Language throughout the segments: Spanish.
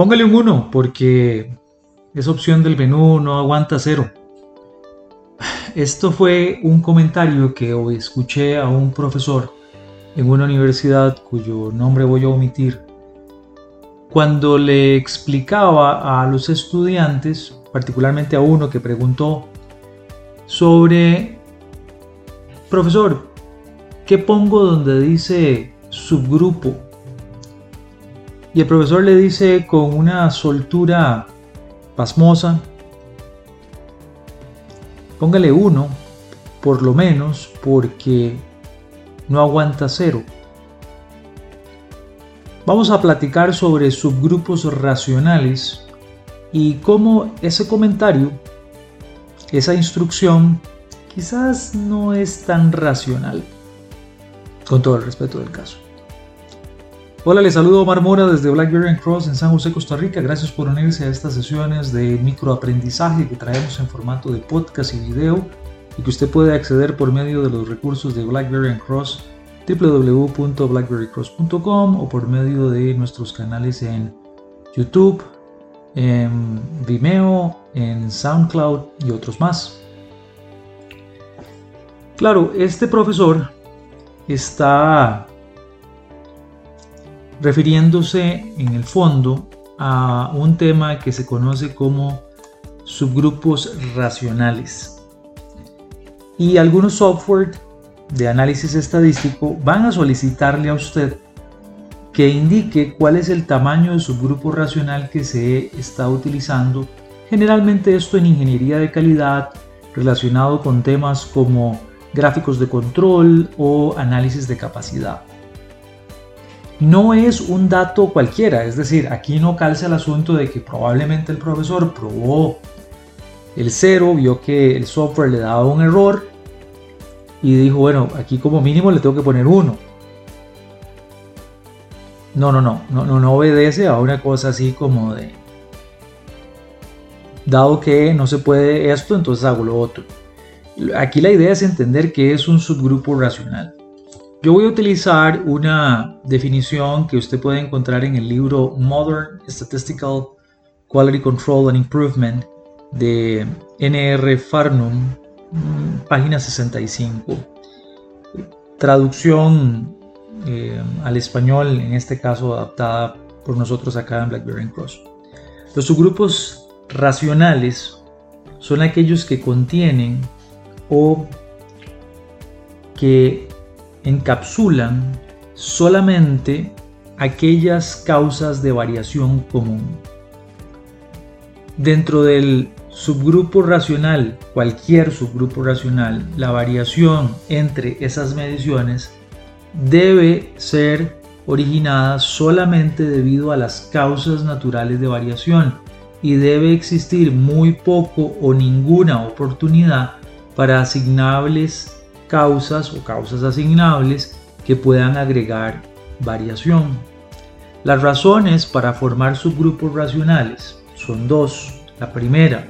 Póngale un 1 porque esa opción del menú no aguanta cero. Esto fue un comentario que hoy escuché a un profesor en una universidad cuyo nombre voy a omitir, cuando le explicaba a los estudiantes, particularmente a uno que preguntó sobre, profesor, ¿qué pongo donde dice subgrupo? Y el profesor le dice con una soltura pasmosa, póngale uno, por lo menos, porque no aguanta cero. Vamos a platicar sobre subgrupos racionales y cómo ese comentario, esa instrucción, quizás no es tan racional, con todo el respeto del caso. Hola, les saludo Omar Mora desde Blackberry Cross en San José, Costa Rica. Gracias por unirse a estas sesiones de microaprendizaje que traemos en formato de podcast y video y que usted puede acceder por medio de los recursos de Blackberry Cross www.blackberrycross.com o por medio de nuestros canales en YouTube, en Vimeo, en SoundCloud y otros más. Claro, este profesor está refiriéndose en el fondo a un tema que se conoce como subgrupos racionales. Y algunos software de análisis estadístico van a solicitarle a usted que indique cuál es el tamaño de subgrupo racional que se está utilizando. Generalmente esto en ingeniería de calidad relacionado con temas como gráficos de control o análisis de capacidad no es un dato cualquiera, es decir, aquí no calza el asunto de que probablemente el profesor probó el cero, vio que el software le daba un error y dijo, bueno, aquí como mínimo le tengo que poner uno. No, no, no, no, no, obedece a una cosa así como de, dado que no se puede esto, entonces hago lo otro. Aquí la idea es entender que es un subgrupo racional. Yo voy a utilizar una definición que usted puede encontrar en el libro Modern Statistical Quality Control and Improvement de NR Farnum, página 65. Traducción eh, al español, en este caso adaptada por nosotros acá en Blackberry Cross. Los subgrupos racionales son aquellos que contienen o que encapsulan solamente aquellas causas de variación común. Dentro del subgrupo racional, cualquier subgrupo racional, la variación entre esas mediciones debe ser originada solamente debido a las causas naturales de variación y debe existir muy poco o ninguna oportunidad para asignables causas o causas asignables que puedan agregar variación. Las razones para formar subgrupos racionales son dos. La primera,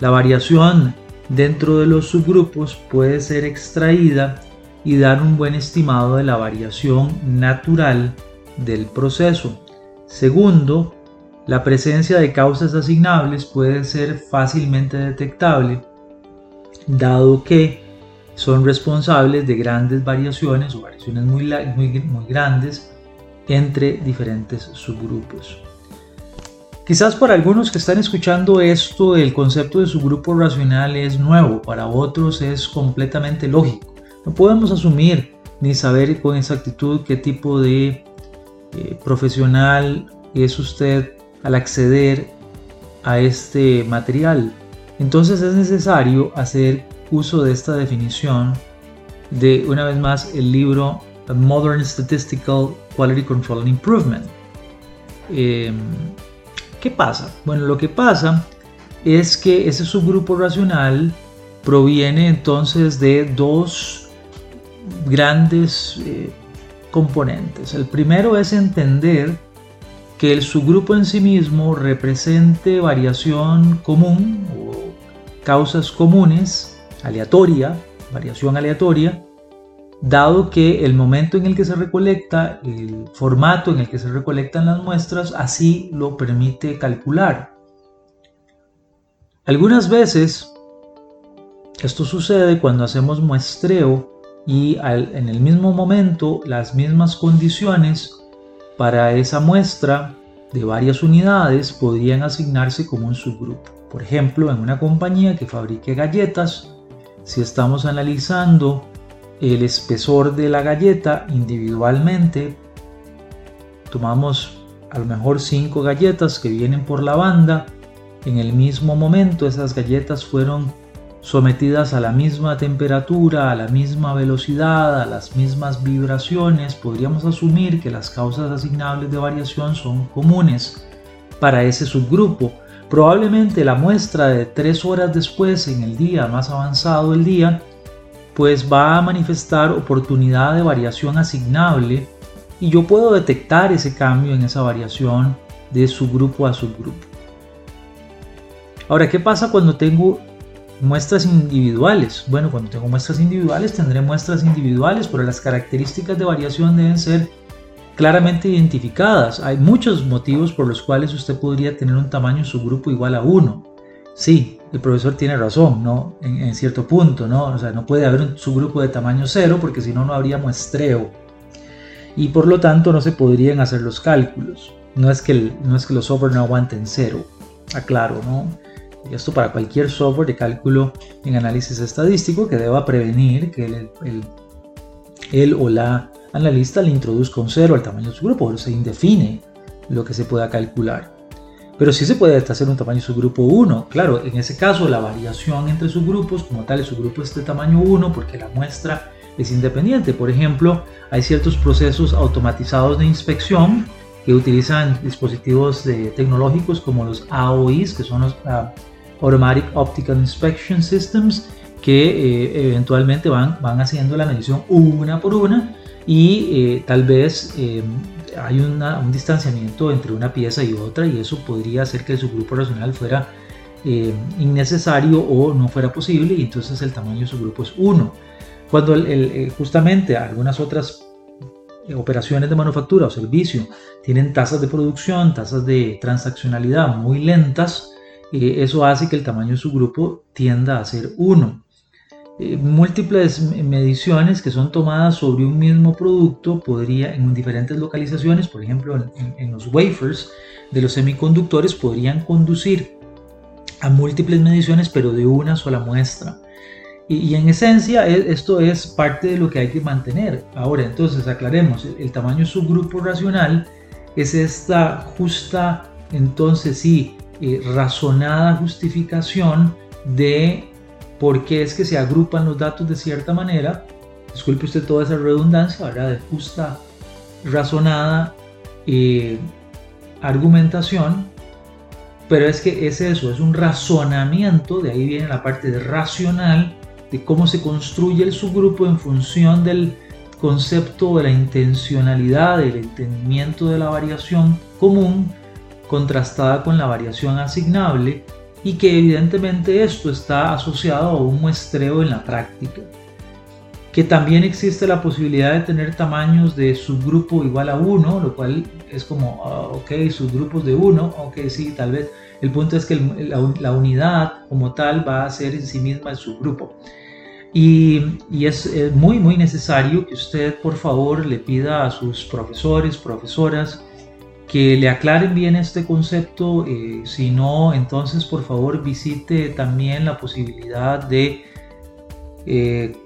la variación dentro de los subgrupos puede ser extraída y dar un buen estimado de la variación natural del proceso. Segundo, la presencia de causas asignables puede ser fácilmente detectable, dado que son responsables de grandes variaciones o variaciones muy, muy, muy grandes entre diferentes subgrupos. Quizás para algunos que están escuchando esto, el concepto de subgrupo racional es nuevo, para otros es completamente lógico. No podemos asumir ni saber con exactitud qué tipo de eh, profesional es usted al acceder a este material. Entonces es necesario hacer uso de esta definición de, una vez más, el libro Modern Statistical Quality Control and Improvement. Em, ¿Qué pasa? Bueno, lo que pasa es que ese subgrupo racional proviene entonces de dos grandes eh, componentes. El primero es entender que el subgrupo en sí mismo represente variación común o causas comunes, aleatoria, variación aleatoria, dado que el momento en el que se recolecta, el formato en el que se recolectan las muestras, así lo permite calcular. Algunas veces esto sucede cuando hacemos muestreo y en el mismo momento las mismas condiciones para esa muestra de varias unidades podrían asignarse como un subgrupo. Por ejemplo, en una compañía que fabrique galletas, si estamos analizando el espesor de la galleta individualmente, tomamos a lo mejor cinco galletas que vienen por la banda, en el mismo momento esas galletas fueron sometidas a la misma temperatura, a la misma velocidad, a las mismas vibraciones, podríamos asumir que las causas asignables de variación son comunes para ese subgrupo. Probablemente la muestra de tres horas después, en el día más avanzado del día, pues va a manifestar oportunidad de variación asignable y yo puedo detectar ese cambio en esa variación de subgrupo a subgrupo. Ahora, ¿qué pasa cuando tengo muestras individuales? Bueno, cuando tengo muestras individuales tendré muestras individuales, pero las características de variación deben ser claramente identificadas. Hay muchos motivos por los cuales usted podría tener un tamaño subgrupo igual a 1. Sí, el profesor tiene razón, ¿no? En, cierto punto, ¿no? O sea, no puede haber un subgrupo de tamaño cero porque si no, no habría muestreo. Y por lo tanto no se podrían hacer los cálculos. No es que, no es que los software no aguanten cero, aclaro, ¿no? Esto para cualquier software de cálculo en análisis estadístico que deba prevenir que el, el, el o la analista le introduzca un cero al tamaño de su grupo, o se indefine lo que se pueda calcular. Pero sí se puede hacer un tamaño subgrupo 1. Claro, en ese caso la variación entre subgrupos, como tal, el subgrupo es de tamaño 1 porque la muestra es independiente. Por ejemplo, hay ciertos procesos automatizados de inspección que utilizan dispositivos tecnológicos como los AOIs, que son los ah, Automatic Optical Inspection Systems, que eh, eventualmente van, van haciendo la medición una por una y eh, tal vez eh, hay un distanciamiento entre una pieza y otra y eso podría hacer que el subgrupo racional fuera eh, innecesario o no fuera posible y entonces el tamaño de su grupo es 1. Cuando justamente algunas otras operaciones de manufactura o servicio tienen tasas de producción, tasas de transaccionalidad muy lentas, eso hace que el tamaño de su grupo tienda a ser 1. Eh, múltiples mediciones que son tomadas sobre un mismo producto podría en diferentes localizaciones, por ejemplo en, los wafers de los semiconductores, podrían conducir a múltiples mediciones pero de una sola muestra. Y, en esencia e, esto es parte de lo que hay que mantener. Ahora entonces aclaremos, el, el tamaño subgrupo racional es esta justa, entonces sí, eh, razonada justificación de por qué es que se agrupan los datos de cierta manera. Disculpe usted toda esa redundancia, ¿verdad? De justa, razonada eh, argumentación, pero es que es eso, es un razonamiento, de ahí viene la parte de racional, de cómo se construye el subgrupo en función del concepto de la intencionalidad, del entendimiento de la variación común contrastada con la variación asignable y que evidentemente esto está asociado a un muestreo en la práctica. Que también existe la posibilidad de tener tamaños de subgrupo igual a 1, lo cual es como, ah, ok, subgrupos de 1, ok, sí, tal vez. El punto es que la, unidad como tal va a ser en sí misma el subgrupo. Y, y es, es muy, muy necesario que usted, por favor, le pida a sus profesores, profesoras, que le aclaren bien este concepto. Eh, si no, entonces por favor visite también la posibilidad de eh,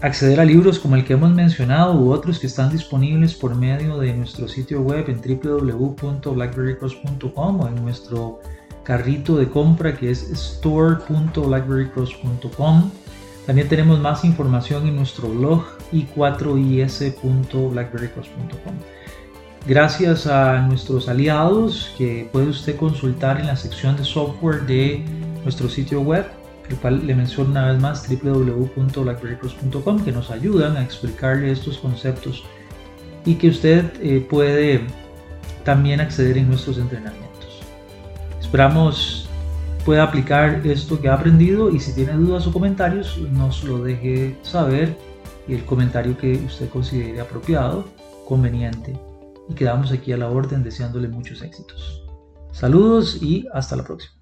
acceder a libros como el que hemos mencionado u otros que están disponibles por medio de nuestro sitio web en www.blackberrycross.com o en nuestro carrito de compra que es store.blackberrycross.com También tenemos más información en nuestro blog i4is.blackberrycross.com. Gracias a nuestros aliados que puede usted consultar en la sección de software de nuestro sitio web, el cual le menciono una vez más www.blackberrycross.com, que nos ayudan a explicarle estos conceptos y que usted eh, puede también acceder en nuestros entrenamientos. Esperamos pueda aplicar esto que ha aprendido y si tiene dudas o comentarios nos lo deje saber y el comentario que usted considere apropiado, conveniente. Y quedamos aquí a la orden deseándole muchos éxitos. Saludos y hasta la próxima.